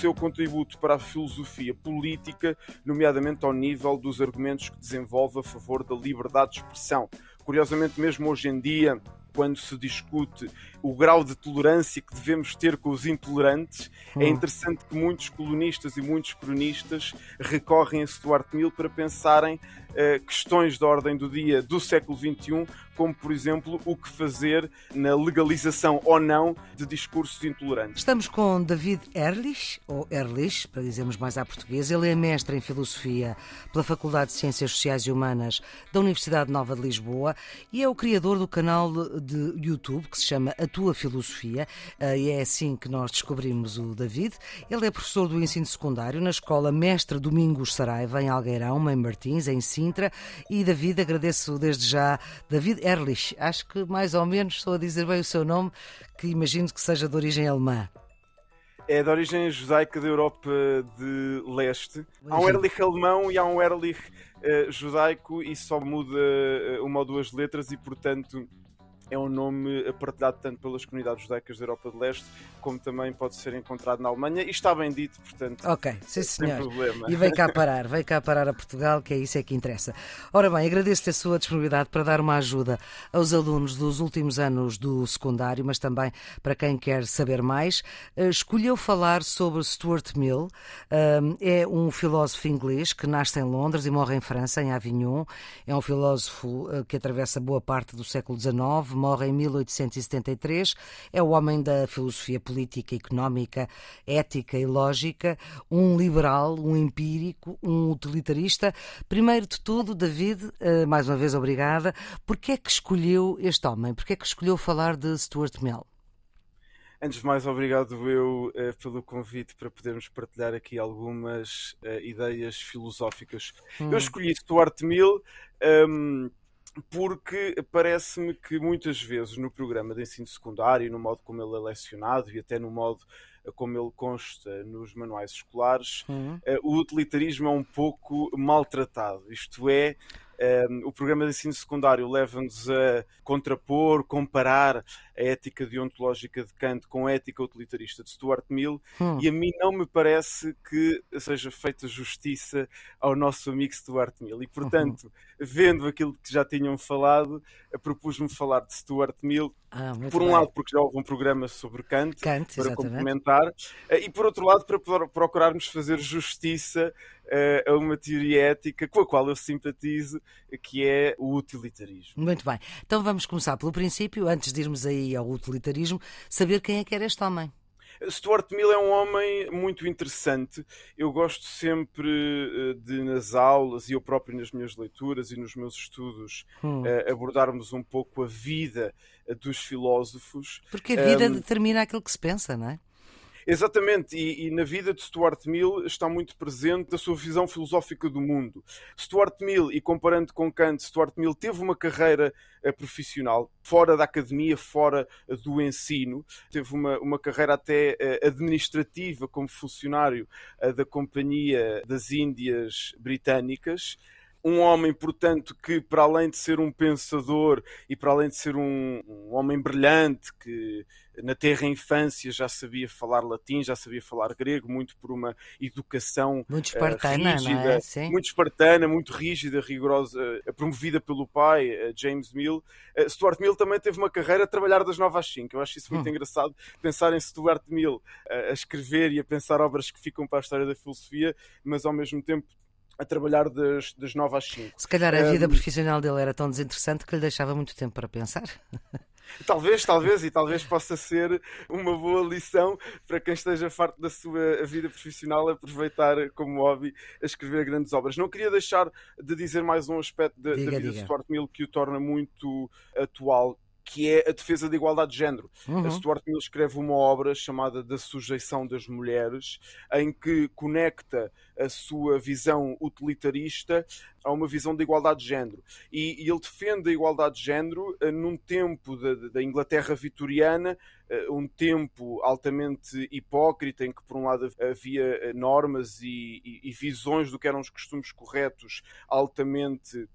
seu contributo para a filosofia política, nomeadamente ao nível dos argumentos que desenvolve a favor da liberdade de expressão. Curiosamente, mesmo hoje em dia, quando se discute o grau de tolerância que devemos ter com os intolerantes, é hum. é interessante que muitos colonistas e muitos cronistas recorrem a Stuart Mill para pensarem uh, questões de ordem do dia do século XXI, como por exemplo o que fazer na legalização ou não de discursos intolerantes. Estamos com David Erlich, ou Erlich, para dizermos mais à portuguesa. Ele é mestre em filosofia pela Faculdade de Ciências Sociais e Humanas da Universidade Nova de Lisboa e é o criador do canal de YouTube que se chama A Tua Filosofia eh, e é assim que nós descobrimos o David. Ele é professor do ensino secundário na Escola Mestre Domingos Saraiva, em Algueirão, em Martins, em Sintra. E David, agradeço desde já, David acho que mais ou menos estou a dizer bem o seu nome, que imagino que seja de origem alemã. É de origem judaica da Europa de Leste. Há um Erlich alemão e há um Erlich uh, judaico e só muda uh, uma ou duas letras e, portanto, é um nome partilhado tanto pelas comunidades judaicas da Europa de Leste, como também pode ser encontrado na Alemanha, e está bem dito, portanto. Ok, sim senhor. Sem problema. E vem cá parar, vem cá parar a Portugal, que é isso é que interessa. Ora bem, agradeço-te a sua disponibilidade para dar uma ajuda aos alunos dos últimos anos do secundário, mas também para quem quer saber mais. Eh, escolheu falar sobre Stuart Mill, é um filósofo inglês que nasce em Londres e morre em França, em Avignon. É um filósofo eh, que atravessa boa parte do século XIX morre em 1873. É o homem da filosofia política, económica, ética e lógica, um liberal, um empírico, um utilitarista. Primeiro de tudo, David, eh, mais uma vez obrigada. Porquê é que escolheu este homem? Porquê é que escolheu falar de Stuart Mill? Antes de mais, obrigado eu uh, pelo convite para podermos partilhar aqui algumas uh, ideias filosóficas. Hum. Eu escolhi Stuart Mill um, ehm, porque parece-me que muitas vezes no programa de ensino secundário, no modo como ele é lecionado e até no modo eh, como ele consta nos manuais escolares, uhum. uh, o utilitarismo é um pouco maltratado. Isto é, um, o programa de ensino secundário leva-nos a contrapor, comparar a ética deontológica de Kant com a ética utilitarista de Stuart Mill hum. e a mim não me parece que seja feita justiça ao nosso amigo Stuart Mill. E, portanto, uhum. vendo aquilo que já tinham falado, propus-me falar de Stuart Mill ah, por um bem. lado, porque já houve um programa sobre Kant, Kant para exatamente. complementar, eh, e por outro lado, para procurarmos fazer justiça a uma teoria ética com a qual eu simpatizo, que é o utilitarismo. Muito bem. Então vamos começar pelo princípio, antes de irmos aí ao utilitarismo, saber quem é que era este homem. Stuart Mill é um homem muito interessante. Eu gosto sempre eh, de, nas aulas e eu próprio nas minhas leituras e nos meus estudos, hum. uh, abordarmos um pouco a vida dos filósofos. Porque a vida um, determina aquilo que se pensa, não é? Exatamente, e, e, na vida de Stuart Mill está muito presente a sua visão filosófica do mundo. Stuart Mill, e comparando com Kant, Stuart Mill teve uma carreira uh, profissional fora da academia, fora uh, do ensino, teve uma, uma carreira até uh, administrativa como funcionário da Companhia das Índias Britânicas um homem, portanto, que para além de ser um pensador e para além de ser um, um homem brilhante, que na terra infância já sabia falar latim, já sabia falar grego, muito por uma educação muito eh, espartana, uh, rígida, é? Muito espartana, muito rígida, rigorosa, uh, promovida pelo pai, uh, James Mill. Stuart Mill também teve uma carreira a trabalhar das 9 às 5. Eu acho isso muito hum. engraçado, pensar em Stuart Mill a escrever e a pensar obras que ficam para a história da filosofia, mas ao mesmo tempo a trabalhar das, das 9 às 5. Se calhar a vida um, profissional dele era tão desinteressante que lhe deixava muito tempo para pensar. Talvez, talvez, e talvez possa ser uma boa lição para quem esteja farto da sua vida profissional aproveitar como hobby a escrever grandes obras. Não queria deixar de dizer mais um aspecto da, diga, da vida diga. de Stuart Mill que o torna muito atual que é a defesa da igualdade de género. Uhum. A Stuart Mill escreve uma obra chamada Da Sujeição das Mulheres, em que conecta a sua visão utilitarista a uma visão da igualdade de género. E, e ele defende a igualdade de género uh, num tempo da, Inglaterra vitoriana, uh, um tempo altamente hipócrita, em que, por um lado, havia eh, normas e, e, e visões do que eram os costumes corretos altamente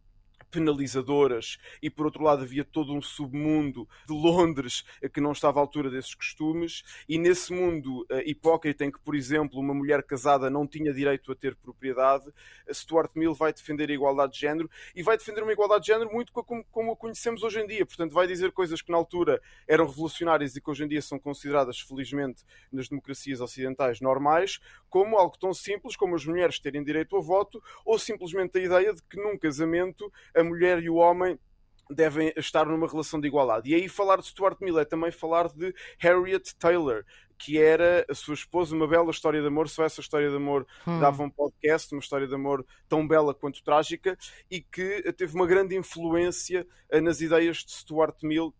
penalizadoras e por outro lado havia todo um submundo de Londres que não estava à altura desses costumes e nesse mundo uh, hipócrita em que, por exemplo, uma mulher casada não tinha direito a ter propriedade, Stuart Mill vai defender a igualdade de género e vai defender uma igualdade de género muito como, a conhecemos hoje em dia. Portanto, vai dizer coisas que na altura eram revolucionárias e que hoje em dia são consideradas, felizmente, nas democracias ocidentais normais, como algo tão simples como as mulheres terem direito a voto ou simplesmente a ideia de que num casamento a mulher e o homem devem estar numa relação de igualdade. E aí falar de Stuart Mill é também falar de Harriet Taylor, que era a sua esposa, uma bela história de amor. Só essa história de amor hum. dava um podcast, uma história de amor tão bela quanto trágica e que teve uma grande influência eh, nas ideias de Stuart Mill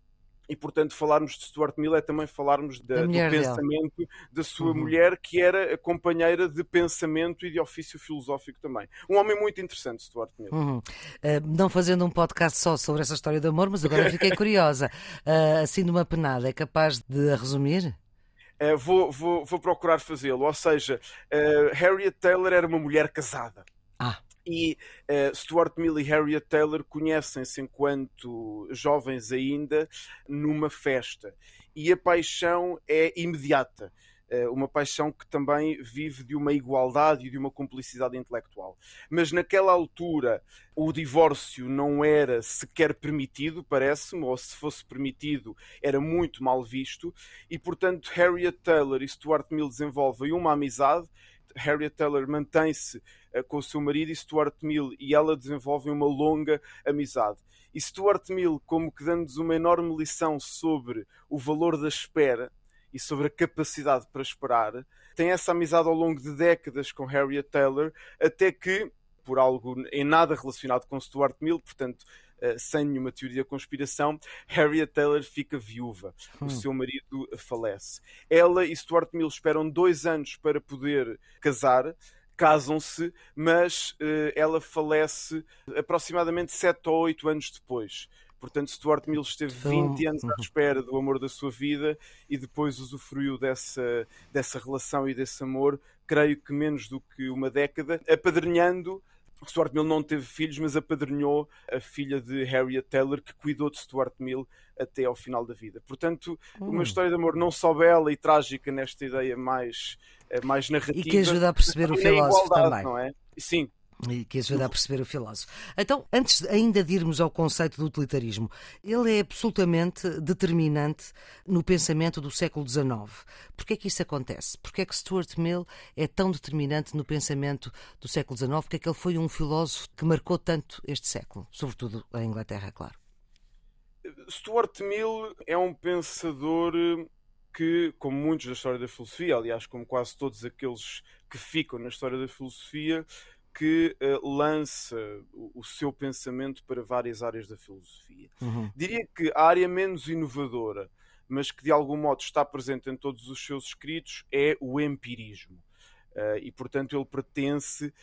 e portanto falarmos de Stuart Mill é também falarmos da, do pensamento da sua uhum. mulher que era a companheira de pensamento e de ofício filosófico também. Um homem muito interessante Stuart Mill. Uhum. uh, não fazendo um podcast só sobre essa história de amor mas agora fiquei curiosa. Uh, assim de uma penada é capaz de resumir? Uh, vou, vou, vou procurar fazê-lo. Ou seja Harriet Taylor era uma mulher casada. Ah e uh, Stuart Mill e Harriet Taylor conhecem-se enquanto jovens ainda numa festa e a paixão é imediata. Uh, uma paixão que também vive de uma igualdade e de uma cumplicidade intelectual. Mas naquela altura o divórcio não era sequer permitido, parece-me, ou se fosse permitido era muito mal visto, e portanto Harriet Taylor e Stuart Mill desenvolvem uma amizade Harriet Taylor mantém-se com o seu marido e Stuart Mill e ela desenvolvem uma longa amizade. E Stuart Mill, como que dando-nos uma enorme lição sobre o valor da espera e sobre a capacidade para esperar, tem essa amizade ao longo de décadas com Harriet Taylor, até que, por algo em nada relacionado com Stuart Mill, portanto, sem nenhuma teoria da conspiração, Harriet Taylor fica viúva. Hum. O seu marido falece. Ela e Stuart Mill esperam dois anos para poder casar. Casam-se, mas uh, ela falece aproximadamente sete ou oito anos depois. Portanto, Stuart Mill esteve 20 anos à uhum. espera do amor da sua vida e depois usufruiu dessa, dessa relação e desse amor, creio que menos do que uma década, apadrinhando Stuart Mill não teve filhos, mas apadrinhou a filha de Harriet Taylor, que cuidou de Stuart Mill até ao final da vida. Portanto, hum. uma história de amor não só bela e trágica nesta ideia mais, eh, mais narrativa. E que ajuda a perceber o filósofo também. Não é? Sim, e que ajuda a perceber o filósofo. Então, antes ainda de irmos ao conceito do utilitarismo, ele é absolutamente determinante no pensamento do século XIX. Porquê é que isso acontece? Porquê é que Stuart Mill é tão determinante no pensamento do século XIX? Porque é que ele foi um filósofo que marcou tanto este século, sobretudo a Inglaterra, claro. Stuart Mill é um pensador que, como muitos da história da filosofia, aliás, como quase todos aqueles que ficam na história da filosofia, que uh, lança o, o, seu pensamento para várias áreas da filosofia. Uhum. Diria que a área menos inovadora, mas que de algum modo está presente em todos os seus escritos, é o empirismo. Uh, e, portanto, ele pertence uh,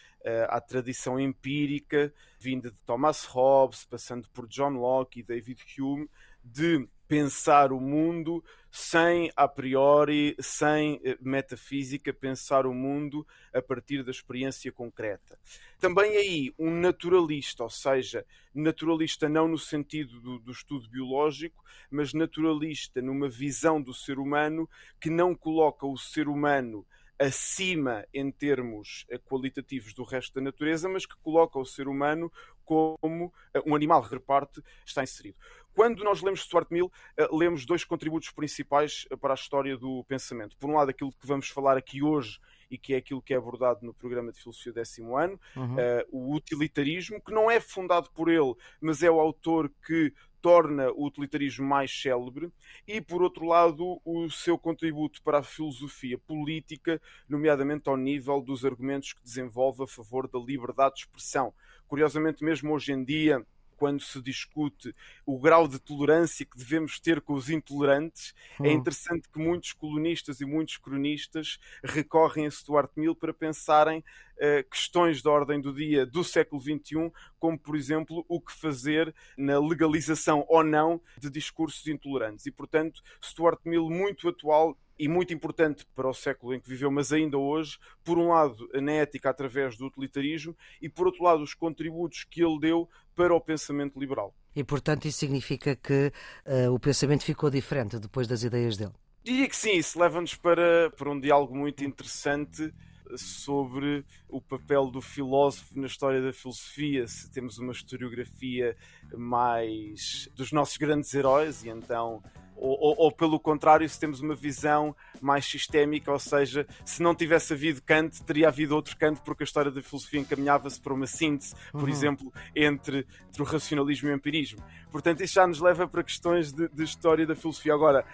à tradição empírica vinda de Thomas Hobbes, passando por John Locke e David Hume, de pensar o mundo sem a priori, sem eh, metafísica, pensar o mundo a partir da experiência concreta. Também aí um naturalista, ou seja, naturalista não no sentido do, do estudo biológico, mas naturalista numa visão do ser humano que não coloca o ser humano acima em termos eh, qualitativos do resto da natureza, mas que coloca o ser humano como eh, um animal reparte está inserido. Quando nós lemos Stuart Mill, eh, lemos dois contributos principais para a história do pensamento. Por um lado, aquilo que vamos falar aqui hoje e que é aquilo que é abordado no programa de Filosofia décimo ano, uhum. uh, o utilitarismo, que não é fundado por ele, mas é o autor que torna o utilitarismo mais célebre, e por outro lado, o seu contributo para a filosofia política, nomeadamente ao nível dos argumentos que desenvolve a favor da liberdade de expressão. Curiosamente, mesmo hoje em dia, quando se discute o grau de tolerância que devemos ter com os intolerantes, é hum. é interessante que muitos colonistas e muitos cronistas recorrem a Stuart Mill para pensarem uh, questões de ordem do dia do século XXI, como, por exemplo, o que fazer na legalização ou não de discursos intolerantes. E, portanto, Stuart Mill, muito atual e muito importante para o século em que viveu, mas ainda hoje, por um lado, na ética através do utilitarismo e, por outro lado, os contributos que ele deu para o pensamento liberal. E, portanto, isso significa que uh, o pensamento ficou diferente depois das ideias dele? Diria que sim, isso leva-nos para, para um diálogo muito interessante sobre o papel do filósofo na história da filosofia, se temos uma historiografia mais dos nossos grandes heróis e então ou, ou, ou, pelo contrário, se temos uma visão mais sistémica, ou seja, se não tivesse havido Kant, teria havido outro Kant, porque a história da filosofia encaminhava-se para uma síntese, por uhum. exemplo, entre, entre, o racionalismo e o empirismo. Portanto, isso já nos leva para questões de, de história da filosofia. Agora,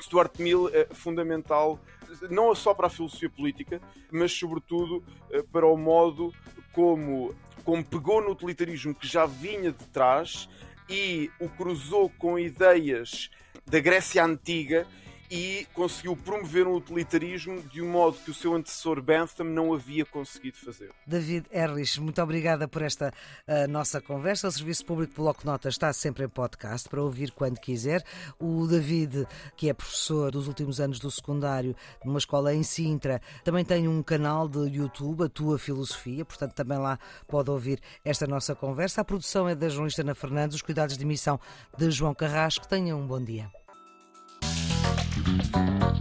Stuart Mill é fundamental não só para a filosofia política, mas sobretudo eh, para o modo como, como pegou no utilitarismo que já vinha de trás e o cruzou com ideias da Grécia Antiga e conseguiu promover um utilitarismo de um modo que o seu antecessor Bentham não havia conseguido fazer. David Erlich, muito obrigada por esta uh, nossa conversa. O Serviço Público Bloco Notas está sempre em podcast para ouvir quando quiser. O David, que é professor dos últimos anos do secundário numa escola em Sintra, também tem um canal de YouTube, a Tua Filosofia, portanto também lá pode ouvir esta nossa conversa. A produção é da jornalista Ana Fernandes, os cuidados de emissão de João Carrasco. Tenham um bom dia. You.